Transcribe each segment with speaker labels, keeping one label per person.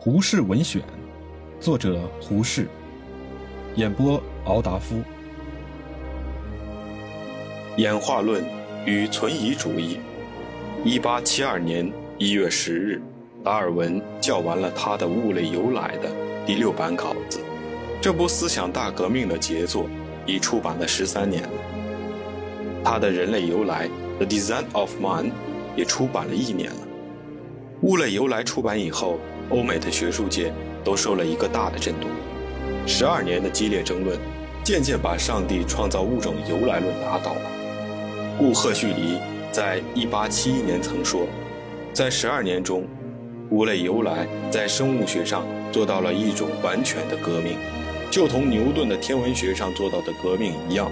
Speaker 1: 胡适文选，作者胡适，演播敖达夫。
Speaker 2: 演化论与存疑主义。一八七二年一月十日，达尔文校完了他的《物类由来》的第六版稿子。这部思想大革命的杰作已出版了十三年了。他的《人类由来》（The Design of Man） 也出版了一年了。《物类由来》出版以后，欧美的学术界都受了一个大的震动。十二年的激烈争论，渐渐把上帝创造物种由来论打倒了。故赫胥黎在1871年曾说，在十二年中，物类由来在生物学上做到了一种完全的革命，就同牛顿的天文学上做到的革命一样。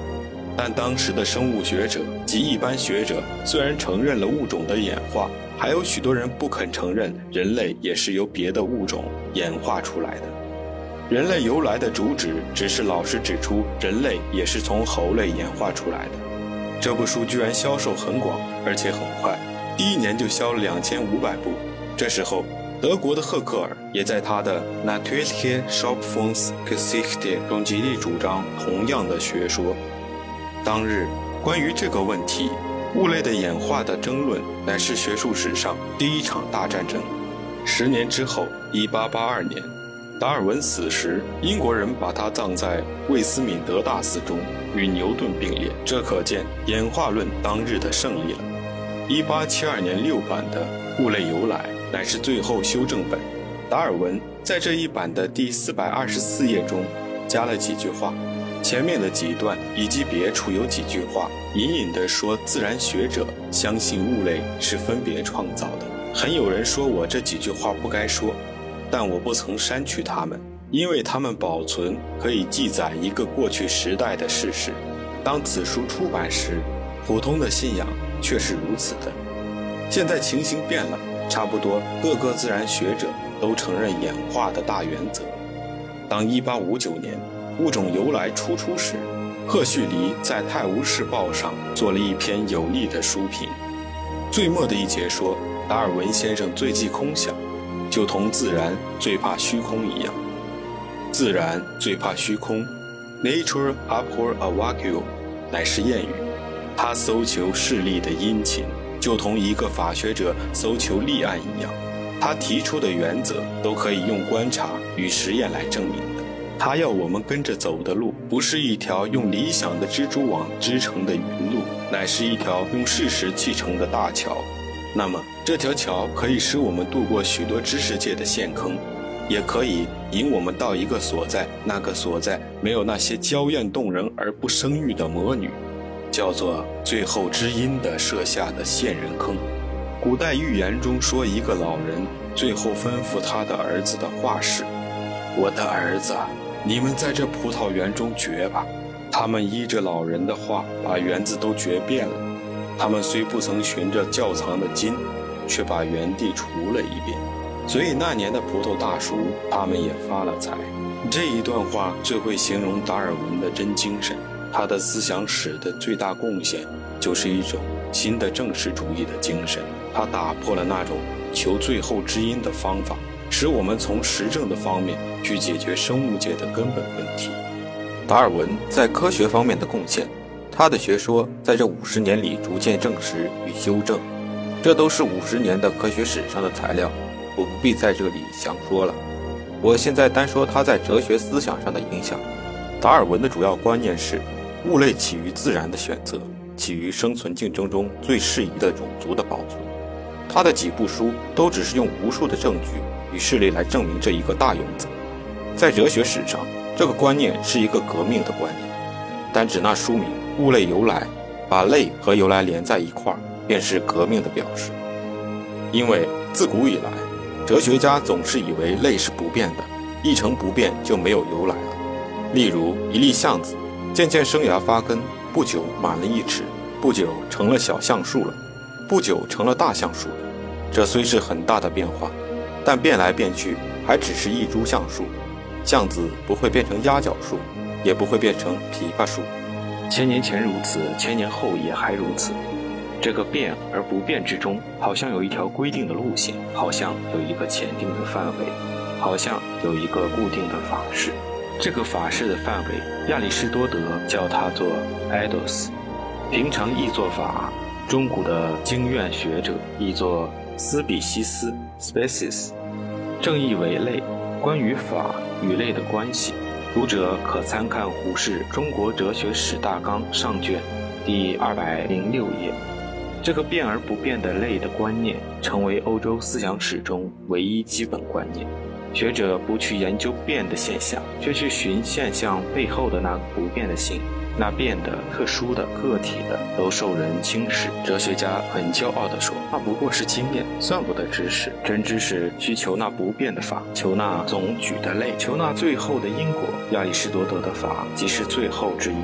Speaker 2: 但当时的生物学者及一般学者虽然承认了物种的演化，还有许多人不肯承认人类也是由别的物种演化出来的。人类由来的主旨只是老实指出，人类也是从猴类演化出来的。这部书居然销售很广，而且很快，第一年就销了两千五百部。这时候，德国的赫克尔也在他的《Natürliche Schöpfungsgeschichte》中极力主张同样的学说。当日，关于这个问题，物类的演化的争论，乃是学术史上第一场大战争。十年之后，一八八二年。达尔文死时，英国人把他葬在魏斯敏德大寺中，与牛顿并列。这可见演化论当日的胜利了。1872年六版的《物类由来》乃是最后修正本。达尔文在这一版的第四百二十四页中加了几句话，前面的几段以及别处有几句话，隐隐地说自然学者相信物类是分别创造的。很有人说我这几句话不该说。但我不曾删去它们，因为它们保存可以记载一个过去时代的事实。当此书出版时，普通的信仰却是如此的。现在情形变了，差不多各个自然学者都承认演化的大原则。当1859年《物种由来》初出时，赫胥黎在《泰晤士报》上做了一篇有力的书评，最末的一节说：“达尔文先生最忌空想。”就同自然最怕虚空一样，自然最怕虚空，Nature abhor a vacuum，乃是谚语。他搜求事例的殷勤，就同一个法学者搜求立案一样。他提出的原则都可以用观察与实验来证明的。他要我们跟着走的路，不是一条用理想的蜘蛛网织成的云路，乃是一条用事实砌成的大桥。那么，这条桥可以使我们渡过许多知识界的陷坑，也可以引我们到一个所在，那个所在没有那些娇艳动人而不生育的魔女，叫做最后知音的设下的陷人坑。古代寓言中说，一个老人最后吩咐他的儿子的话是：“我的儿子，你们在这葡萄园中掘吧。”他们依着老人的话，把园子都掘遍了。他们虽不曾寻着窖藏的金，却把原地除了一遍，所以那年的葡萄大熟，他们也发了财。这一段话最会形容达尔文的真精神。他的思想史的最大贡献，就是一种新的正式主义的精神。它打破了那种求最后知音的方法，使我们从实证的方面去解决生物界的根本问题。
Speaker 3: 达尔文在科学方面的贡献。他的学说在这五十年里逐渐证实与修正，这都是五十年的科学史上的材料，我不必在这里详说了。我现在单说他在哲学思想上的影响。达尔文的主要观念是，物类起于自然的选择，起于生存竞争中最适宜的种族的保存。他的几部书都只是用无数的证据与事例来证明这一个大原则。在哲学史上，这个观念是一个革命的观念。单指那书名。物类由来，把类和由来连在一块儿，便是革命的表示。因为自古以来，哲学家总是以为类是不变的，一成不变就没有由来了。例如一粒橡子，渐渐生芽发根，不久满了一尺，不久成了小橡树了，不久成了大橡树。这虽是很大的变化，但变来变去还只是一株橡树，橡子不会变成鸭脚树，也不会变成枇杷树。
Speaker 4: 千年前如此，千年后也还如此。这个变而不变之中，好像有一条规定的路线，好像有一个前定的范围。好像有一个固定的法式。这个法式的范围，亚里士多德叫它做 “idos” 平常译作法，中古的经院学者译作斯比西斯 species，正译为类。关于法与类的关系，读者可参看胡适《中国哲学史大纲》上卷第二百零六页。这个变而不变的类的观念，成为欧洲思想史中唯一基本观念。学者不去研究变的现象，却去寻现象背后的那个不变的性。那变的、特殊的、个体的，都受人轻视。哲学家很骄傲地说：“那不过是经验，算不得知识。真知识需求那不变的法，求那总举的类，求那最后的因果。亚里士多德的法，即是最后之因。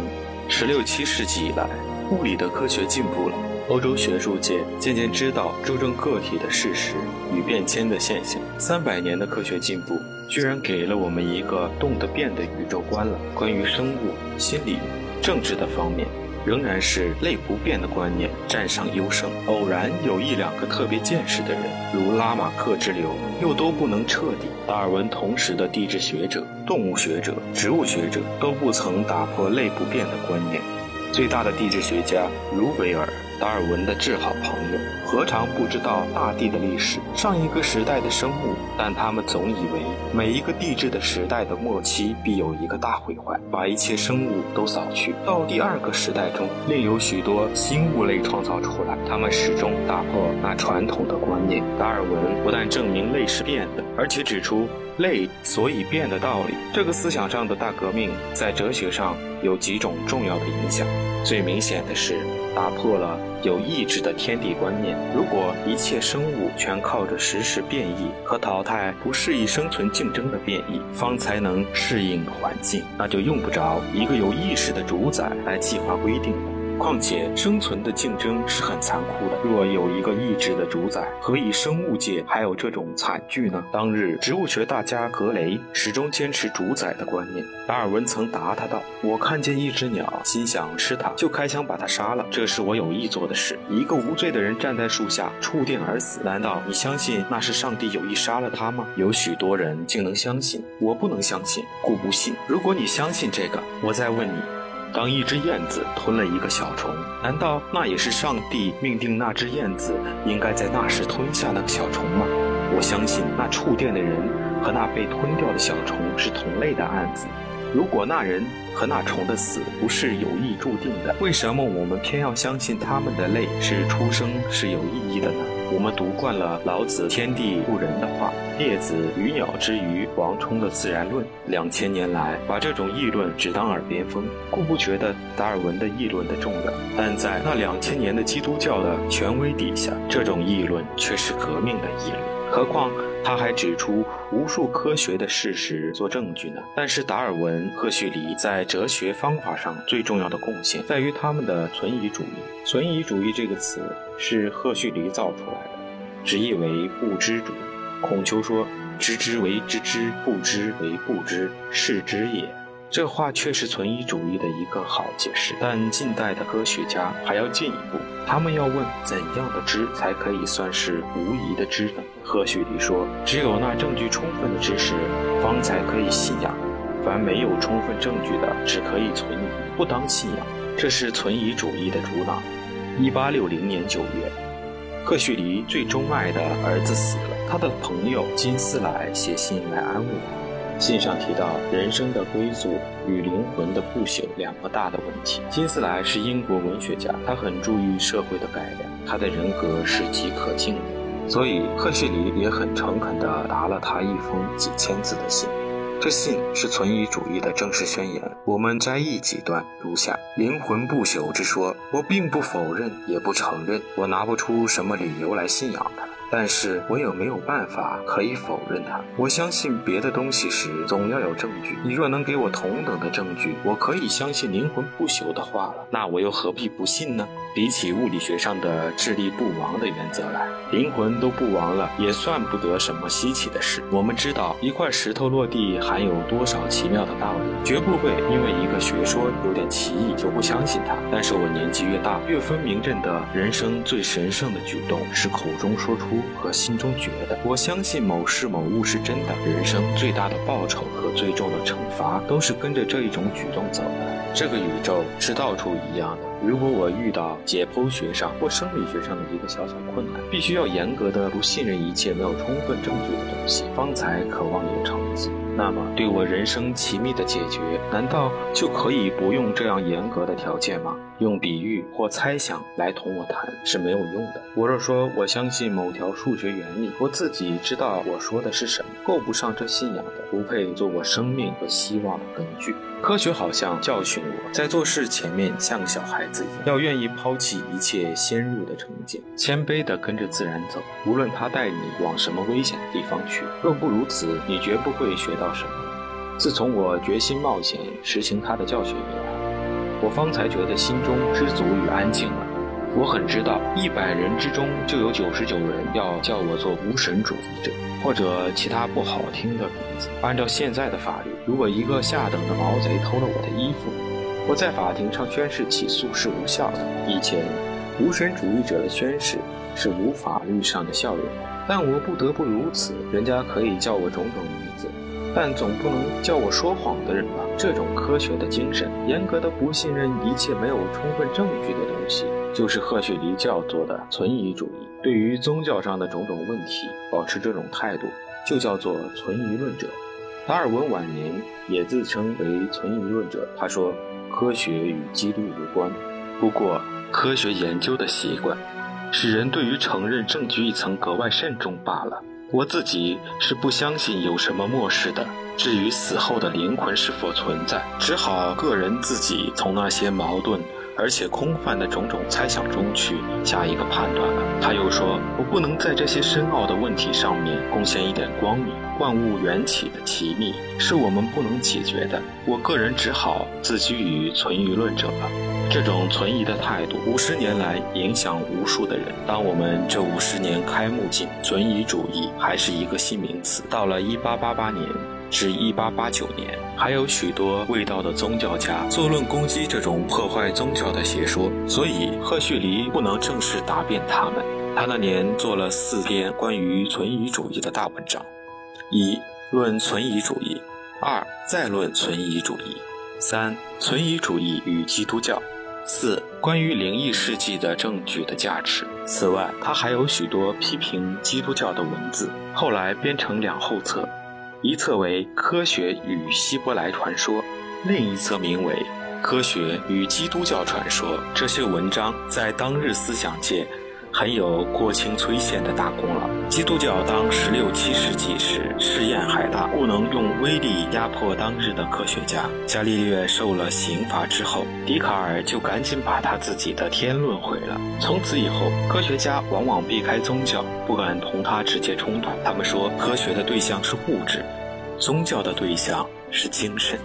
Speaker 4: 十六七世纪以来，物理的科学进步了，欧洲学术界渐渐知道注重个体的事实与变迁的现象。三百年的科学进步，居然给了我们一个动的变的宇宙观了。关于生物、心理。”政治的方面，仍然是类不变的观念占上优胜。偶然有一两个特别见识的人，如拉马克之流，又都不能彻底。达尔文同时的地质学者、动物学者、植物学者都不曾打破类不变的观念。最大的地质学家卢维尔。达尔文的至好朋友，何尝不知道大地的历史，上一个时代的生物？但他们总以为每一个地质的时代的末期必有一个大毁坏，把一切生物都扫去。到第二个时代中，另有许多新物类创造出来。他们始终打破那传统的观念。达尔文不但证明类是变的，而且指出类所以变的道理。这个思想上的大革命，在哲学上有几种重要的影响。最明显的是。打破了有意志的天地观念。如果一切生物全靠着实时变异和淘汰不适宜生存竞争的变异，方才能适应环境，那就用不着一个有意识的主宰来计划规定。况且，生存的竞争是很残酷的。若有一个意志的主宰，何以生物界还有这种惨剧呢？当日，植物学大家格雷始终坚持主宰的观念。达尔文曾答他道：“我看见一只鸟，心想吃它，就开枪把它杀了。这是我有意做的事。一个无罪的人站在树下，触电而死。难道你相信那是上帝有意杀了他吗？有许多人竟能相信，我不能相信，故不信。如果你相信这个，我再问你。”当一只燕子吞了一个小虫，难道那也是上帝命定那只燕子应该在那时吞下那个小虫吗？我相信那触电的人和那被吞掉的小虫是同类的案子。如果那人和那虫的死不是有意注定的，为什么我们偏要相信他们的泪是出生是有意义的呢？我们读惯了老子“天地不仁”的话，列子“鱼鸟之鱼”，王充的《自然论》，两千年来把这种议论只当耳边风，故不觉得达尔文的议论的重要。但在那两千年的基督教的权威底下，这种议论却是革命的议论。何况他还指出无数科学的事实做证据呢。但是达尔文、赫胥黎在哲学方法上最重要的贡献，在于他们的存疑主义。存疑主义这个词是赫胥黎造出来的，直译为不知主。孔丘说：“知之为知之，不知为不知，是知也。”这话却是存疑主义的一个好解释，但近代的科学家还要进一步，他们要问怎样的知才可以算是无疑的知呢？赫胥黎说，只有那证据充分的知识，方才可以信仰；凡没有充分证据的，只可以存疑，不当信仰。这是存疑主义的主脑。一八六零年九月，赫胥黎最钟爱的儿子死了，他的朋友金斯莱写信来安慰他。信上提到人生的归宿与灵魂的不朽两个大的问题。金斯莱是英国文学家，他很注意社会的改良，他的人格是极可敬的，所以赫胥黎也很诚恳地答了他一封几千字的信。这信是存疑主义的正式宣言。我们摘译几段，如下：灵魂不朽之说，我并不否认，也不承认，我拿不出什么理由来信仰它。但是我也没有办法可以否认它？我相信别的东西时，总要有证据。你若能给我同等的证据，我可以相信灵魂不朽的话了。那我又何必不信呢？比起物理学上的智力不亡的原则来，灵魂都不亡了，也算不得什么稀奇的事。我们知道一块石头落地含有多少奇妙的道理，绝不会因为一个学说有点奇异就不相信它。但是我年纪越大，越分明认得人生最神圣的举动是口中说出。和心中觉得。我相信某事某物是真的，人生最大的报酬和最重的惩罚都是跟着这一种举动走的。这个宇宙是到处一样的。如果我遇到解剖学上或生理学上的一个小小困难，必须要严格的不信任一切没有充分证据的东西，方才渴望有成绩。那么，对我人生奇秘的解决，难道就可以不用这样严格的条件吗？用比喻或猜想来同我谈是没有用的。我若说我相信某条数学原理，我自己知道我说的是什么，够不上这信仰的，不配做我生命和希望的根据。科学好像教训我，在做事前面像个小孩子一样，要愿意抛弃一切先入的成见，谦卑地跟着自然走，无论他带你往什么危险的地方去。若不如此，你绝不会学到什么。自从我决心冒险实行他的教训以来，我方才觉得心中知足与安静了。我很知道，一百人之中就有九十九人要叫我做无神主义者，或者其他不好听的名字。按照现在的法律，如果一个下等的毛贼偷了我的衣服，我在法庭上宣誓起诉是无效的。以前，无神主义者的宣誓是无法律上的效用，但我不得不如此。人家可以叫我种种名字。但总不能叫我说谎的人吧？这种科学的精神，严格的不信任一切没有充分证据的东西，就是赫胥黎教做的存疑主义。对于宗教上的种种问题，保持这种态度，就叫做存疑论者。达尔文晚年也自称为存疑论者。他说：“科学与基督无关，不过科学研究的习惯，使人对于承认证据一层格外慎重罢了。”我自己是不相信有什么末世的。至于死后的灵魂是否存在，只好个人自己从那些矛盾而且空泛的种种猜想中去下一个判断了。他又说：“我不能在这些深奥的问题上面贡献一点光明。万物缘起的奇秘是我们不能解决的。我个人只好自居于存疑论者了。”这种存疑的态度，五十年来影响无数的人。当我们这五十年开幕进，存疑主义还是一个新名词。到了一八八八年至一八八九年，还有许多未道的宗教家作论攻击这种破坏宗教的邪说，所以赫胥黎不能正式答辩他们。他那年做了四篇关于存疑主义的大文章：一、论存疑主义；二、再论存疑主义；三、存疑主义与基督教。四、关于灵异事迹的证据的价值。此外，他还有许多批评基督教的文字，后来编成两后册，一册为《科学与希伯来传说》，另一册名为《科学与基督教传说》。这些文章在当日思想界。很有郭清崔宪的大功劳。基督教当十六七世纪时试验海大，不能用威力压迫当日的科学家。伽利略受了刑罚之后，笛卡尔就赶紧把他自己的天论毁了。从此以后，科学家往往避开宗教，不敢同他直接冲突。他们说，科学的对象是物质，宗教的对象是精神。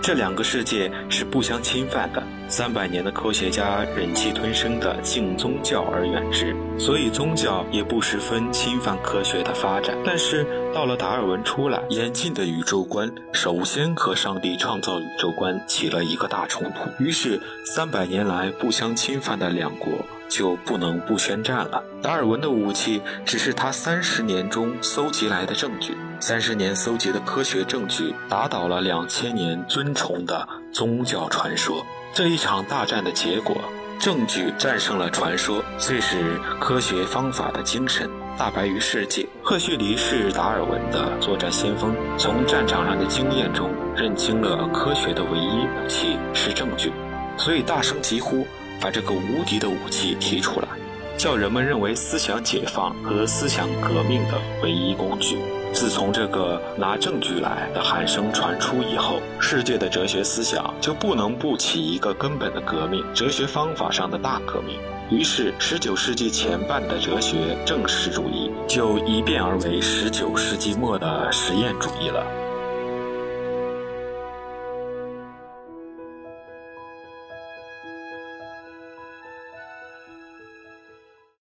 Speaker 4: 这两个世界是不相侵犯的。三百年的科学家忍气吞声地敬宗教而远之，所以宗教也不十分侵犯科学的发展。但是到了达尔文出来，演进的宇宙观首先和上帝创造宇宙观起了一个大冲突。于是三百年来不相侵犯的两国就不能不宣战了。达尔文的武器只是他三十年中搜集来的证据。三十年搜集的科学证据打倒了两千年尊崇的宗教传说。这一场大战的结果，证据战胜了传说，遂使科学方法的精神大白于世界。赫胥黎是达尔文的作战先锋，从战场上的经验中认清了科学的唯一武器是证据，所以大声疾呼，把这个无敌的武器提出来，叫人们认为思想解放和思想革命的唯一工具。自从这个拿证据来的喊声传出以后，世界的哲学思想就不能不起一个根本的革命，哲学方法上的大革命。于是，十九世纪前半的哲学正式主义就一变而为十九世纪末的实验主义了。